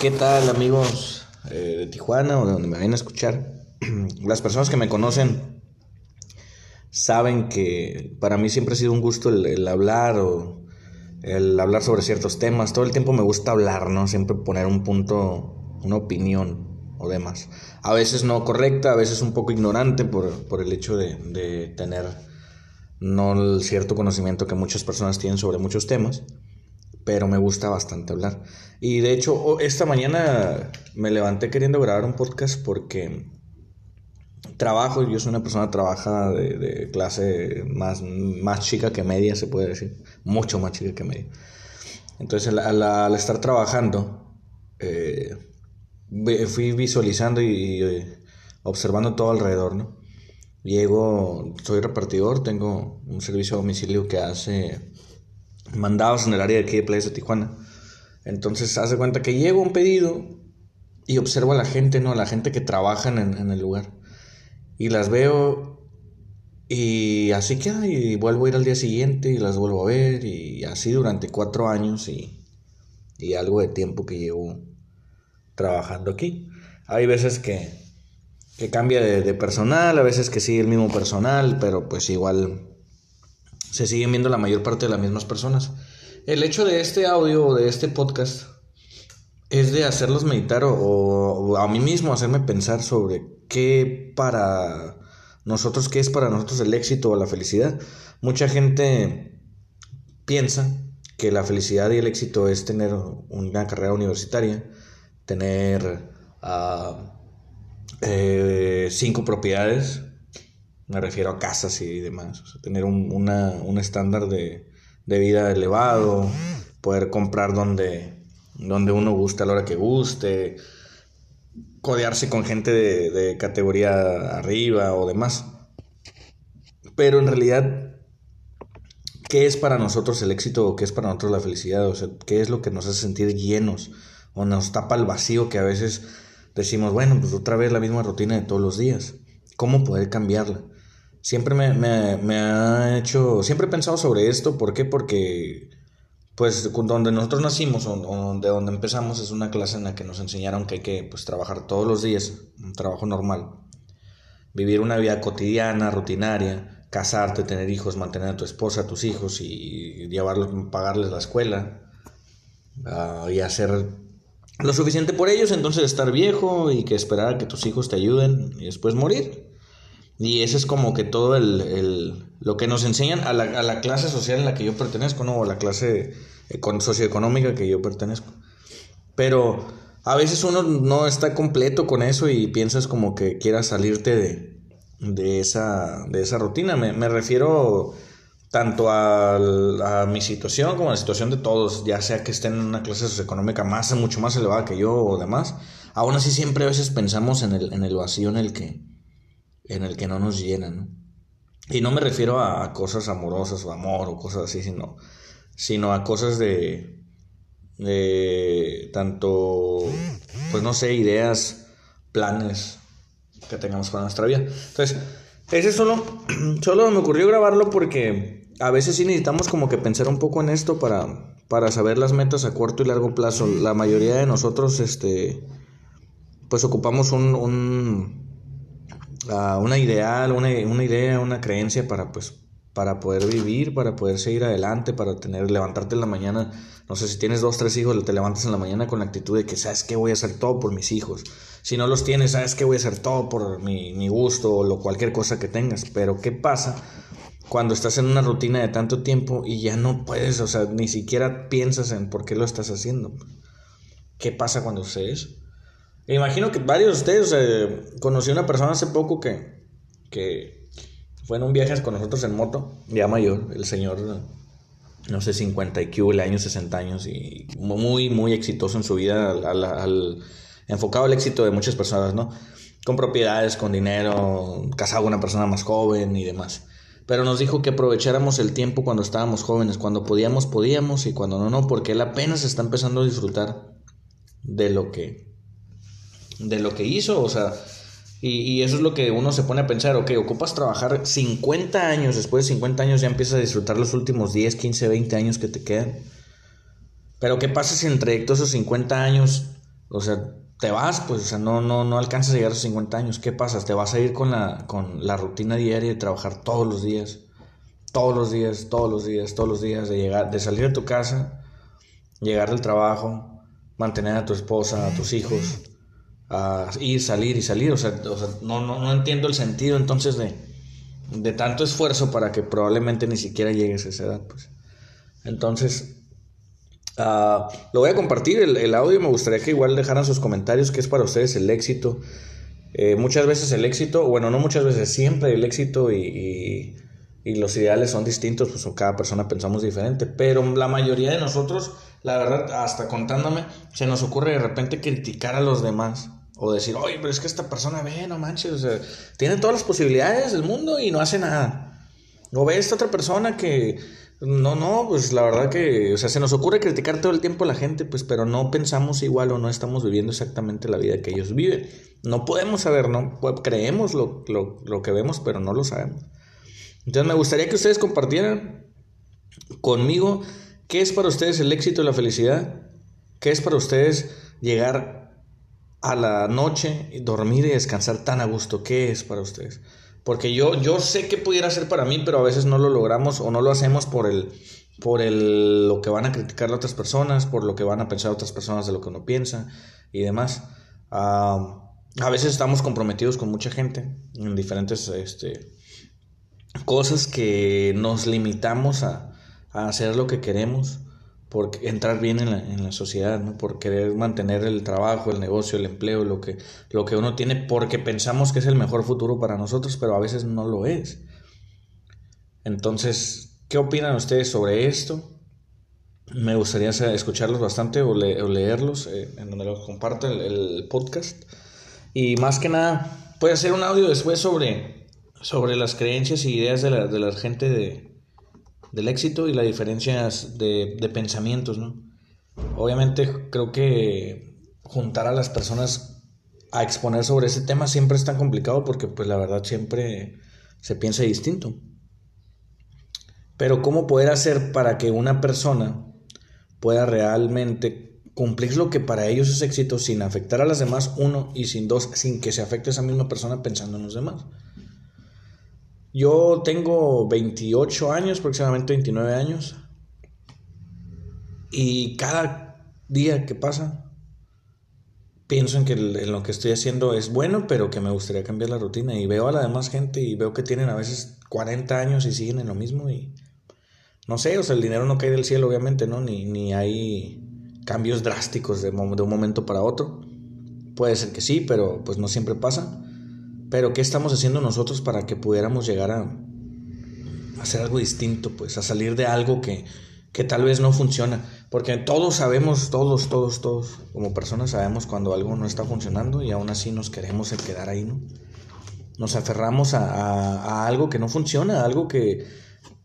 ¿Qué tal amigos eh, de Tijuana o de donde me vayan a escuchar? Las personas que me conocen saben que para mí siempre ha sido un gusto el, hablar o el hablar sobre ciertos temas. Todo el tiempo me gusta hablar, ¿no? Siempre poner un punto, una opinión o demás. A veces no correcta, a veces un poco ignorante por, por el hecho de, de tener no el cierto conocimiento que muchas personas tienen sobre muchos temas pero me gusta bastante hablar. Y de hecho, esta mañana me levanté queriendo grabar un podcast porque trabajo, yo soy una persona que trabaja de, clase más, más chica que media, se puede decir, mucho más chica que media. Entonces, al, estar trabajando, eh, fui visualizando y, y, observando todo alrededor, ¿no? Llego, soy repartidor, tengo un servicio a domicilio que hace mandados en el área de aquí de Playas de Tijuana. Entonces, hace cuenta que llego un pedido y observo a la gente, ¿no? A la gente que trabaja en, el lugar. Y las veo y así queda y vuelvo a ir al día siguiente y las vuelvo a ver y así durante cuatro años y, y algo de tiempo que llevo trabajando aquí. Hay veces que, que cambia de, personal, a veces que sigue el mismo personal, pero pues igual se siguen viendo la mayor parte de las mismas personas. El hecho de este audio o de este podcast es de hacerlos meditar o, a mí mismo hacerme pensar sobre qué para nosotros, qué es para nosotros el éxito o la felicidad. Mucha gente piensa que la felicidad y el éxito es tener una carrera universitaria, tener ah, eh, cinco propiedades, me refiero a casas y demás. tener un, un estándar de, de, vida elevado, poder comprar donde, donde uno guste a la hora que guste, codearse con gente de, de categoría arriba o demás. Pero en realidad, ¿qué es para nosotros el éxito o qué es para nosotros la felicidad? O sea, ¿qué es lo que nos hace sentir llenos o nos tapa el vacío que a veces decimos, bueno, pues otra vez la misma rutina de todos los días? ¿Cómo poder cambiarla? Siempre me, me, ha hecho, siempre he pensado sobre esto, ¿por qué? Porque pues donde nosotros nacimos o, de donde empezamos es una clase en la que nos enseñaron que hay que pues, trabajar todos los días, un trabajo normal, vivir una vida cotidiana, rutinaria, casarte, tener hijos, mantener a tu esposa, a tus hijos y llevarlos, pagarles la escuela ah, y hacer lo suficiente por ellos, entonces estar viejo y que esperar a que tus hijos te ayuden y después morir. Y eso es como que todo el, lo que nos enseñan a la, a la, clase social en la que yo pertenezco, ¿no? O a la clase socioeconómica que yo pertenezco. Pero a veces uno no está completo con eso y piensas como que quieras salirte de, de, esa, de esa rutina. Me, me refiero tanto a, a, mi situación como a la situación de todos, ya sea que estén en una clase socioeconómica más, mucho más elevada que yo o demás. Aún así siempre a veces pensamos en el, en el vacío en el que en el que no nos llenan. Y no me refiero a, cosas amorosas o amor o cosas así, sino, sino a cosas de, de tanto, pues no sé, ideas, planes que tengamos para nuestra vida. Entonces, ese solo, solo me ocurrió grabarlo porque a veces sí necesitamos como que pensar un poco en esto para, para saber las metas a corto y largo plazo. La mayoría de nosotros, este, pues ocupamos un una ideal, una, una, idea, una creencia para pues para poder vivir, para poder seguir adelante, para tener, levantarte en la mañana, no sé, si tienes dos, tres hijos, te levantas en la mañana con la actitud de que sabes que voy a hacer todo por mis hijos. Si no los tienes, sabes que voy a hacer todo por mi, mi gusto o lo, cualquier cosa que tengas. Pero ¿qué pasa cuando estás en una rutina de tanto tiempo y ya no puedes, o sea, ni siquiera piensas en por qué lo estás haciendo? ¿Qué pasa cuando sucede? Me imagino que varios de ustedes, conocí a una persona hace poco que, que fue en un viaje con nosotros en moto, ya mayor, el señor, no sé, 50 y que años, 60 años, y muy, muy exitoso en su vida, al, enfocado al éxito de muchas personas, ¿no? Con propiedades, con dinero, casado con una persona más joven y demás. Pero nos dijo que aprovecháramos el tiempo cuando estábamos jóvenes, cuando podíamos, podíamos, y cuando no, no, porque él apenas está empezando a disfrutar de lo que de lo que hizo, o sea, y, eso es lo que uno se pone a pensar, ok, ocupas trabajar 50 años, después de 50 años ya empiezas a disfrutar los últimos 10, 15, 20 años que te quedan. Pero ¿qué pasa si entre esos 50 años O sea, te vas, pues, o sea, no, no, no alcanzas a llegar a los 50 años. ¿Qué pasa? Te vas a ir con la, con la rutina diaria de trabajar todos los días. Todos los días, todos los días, todos los días, de llegar, de salir de tu casa, llegar del trabajo, mantener a tu esposa, a tus hijos, a ir, salir y salir. O sea, no, no, no entiendo el sentido entonces de, de tanto esfuerzo para que probablemente ni siquiera llegues a esa edad, pues. Entonces, Ah, lo voy a compartir el, audio. Me gustaría que igual dejaran sus comentarios. ¿Qué es para ustedes el éxito? Eh, muchas veces el éxito, bueno, no muchas veces, siempre el éxito y, y, los ideales son distintos, pues cada persona pensamos diferente. Pero la mayoría de nosotros, la verdad, hasta contándome, se nos ocurre de repente criticar a los demás. O decir, oye, pero es que esta persona, ve, no manches, tiene todas las posibilidades del mundo y no hace nada. O ve esta otra persona que no, no, pues la verdad que, o sea, se nos ocurre criticar todo el tiempo a la gente, pues, pero no pensamos igual o no estamos viviendo exactamente la vida que ellos viven. No podemos saber, ¿no? Creemos lo, lo que vemos, pero no lo sabemos. Entonces me gustaría que ustedes compartieran conmigo qué es para ustedes el éxito y la felicidad, qué es para ustedes llegar a la noche, dormir y descansar tan a gusto, qué es para ustedes. Porque yo, yo sé que pudiera ser para mí, pero a veces no lo logramos o no lo hacemos por el por el, lo que van a criticar otras personas, por lo que van a pensar otras personas de lo que uno piensa y demás. a veces estamos comprometidos con mucha gente en diferentes este, cosas que nos limitamos a, a hacer lo que queremos por entrar bien en la, en la sociedad, ¿no? por querer mantener el trabajo, el negocio, el empleo, lo que, lo que uno tiene, porque pensamos que es el mejor futuro para nosotros, pero a veces no lo es. Entonces, ¿qué opinan ustedes sobre esto? Me gustaría escucharlos bastante o, leerlos eh, en donde los comparto el, podcast. Y más que nada, puede hacer un audio después sobre, sobre las creencias y ideas de la, de la gente de, del éxito y las diferencias de, de pensamientos, ¿no? Obviamente creo que juntar a las personas a exponer sobre ese tema siempre es tan complicado porque pues la verdad siempre se piensa distinto. Pero ¿cómo poder hacer para que una persona pueda realmente cumplir lo que para ellos es éxito sin afectar a las demás, uno, y sin dos, sin que se afecte a esa misma persona pensando en los demás? Yo tengo 28 años, aproximadamente 29 años. Y cada día que pasa, pienso en que en lo que estoy haciendo es bueno, pero que me gustaría cambiar la rutina. Y veo a la demás gente y veo que tienen a veces 40 años y siguen en lo mismo. Y no sé, o sea, el dinero no cae del cielo, obviamente, ¿no? Ni, ni hay cambios drásticos de, de un momento para otro. Puede ser que sí, pero pues no siempre pasa. Pero ¿qué estamos haciendo nosotros para que pudiéramos llegar a, hacer algo distinto, pues a salir de algo que, que tal vez no funciona? Porque todos sabemos, todos, todos, todos, como personas sabemos cuando algo no está funcionando y aún así nos queremos quedar ahí, ¿no? Nos aferramos a, a algo que no funciona, a algo que,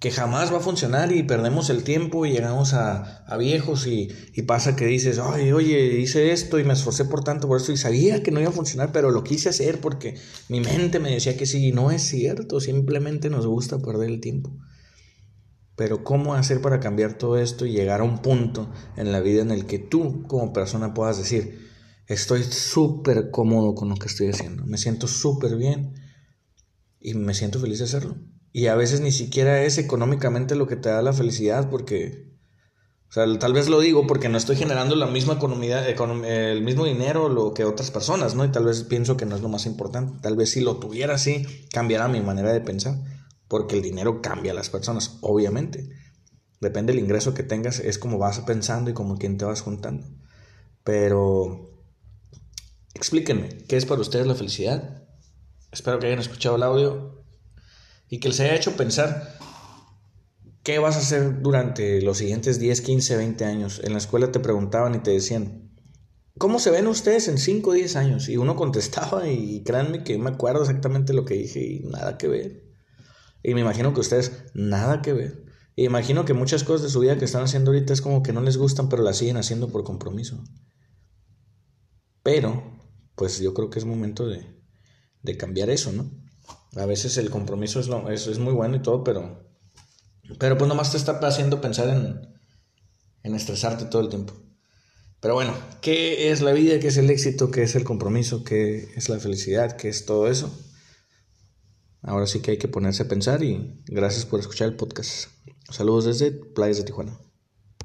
que jamás va a funcionar y perdemos el tiempo y llegamos a, viejos y, pasa que dices, ay, oye, hice esto y me esforcé por tanto por esto y sabía que no iba a funcionar, pero lo quise hacer porque mi mente me decía que sí, no es cierto, simplemente nos gusta perder el tiempo. Pero ¿cómo hacer para cambiar todo esto y llegar a un punto en la vida en el que tú como persona puedas decir, estoy súper cómodo con lo que estoy haciendo, me siento súper bien y me siento feliz de hacerlo? Y a veces ni siquiera es económicamente lo que te da la felicidad, porque, o sea, tal vez lo digo porque no estoy generando la misma economía, el mismo dinero lo que otras personas, ¿no? Y tal vez pienso que no es lo más importante. Tal vez si lo tuviera así, cambiara mi manera de pensar, porque el dinero cambia a las personas, obviamente. Depende del ingreso que tengas, es como vas pensando y como quién te vas juntando. Pero, explíquenme, ¿qué es para ustedes la felicidad? Espero que hayan escuchado el audio y que les haya hecho pensar qué vas a hacer durante los siguientes 10, 15, 20 años. En la escuela te preguntaban y te decían, ¿cómo se ven ustedes en 5 o 10 años? Y uno contestaba y créanme que me acuerdo exactamente lo que dije y nada que ver. Y me imagino que ustedes nada que ver. Y imagino que muchas cosas de su vida que están haciendo ahorita es como que no les gustan, pero las siguen haciendo por compromiso. Pero, pues yo creo que es momento de, de cambiar eso, ¿no? A veces el compromiso es, lo, es, es muy bueno y todo, pero, pero pues nomás te está haciendo pensar en, en estresarte todo el tiempo. Pero bueno, ¿qué es la vida? ¿Qué es el éxito? ¿Qué es el compromiso? ¿Qué es la felicidad? ¿Qué es todo eso? Ahora sí que hay que ponerse a pensar y gracias por escuchar el podcast. Saludos desde Playas de Tijuana.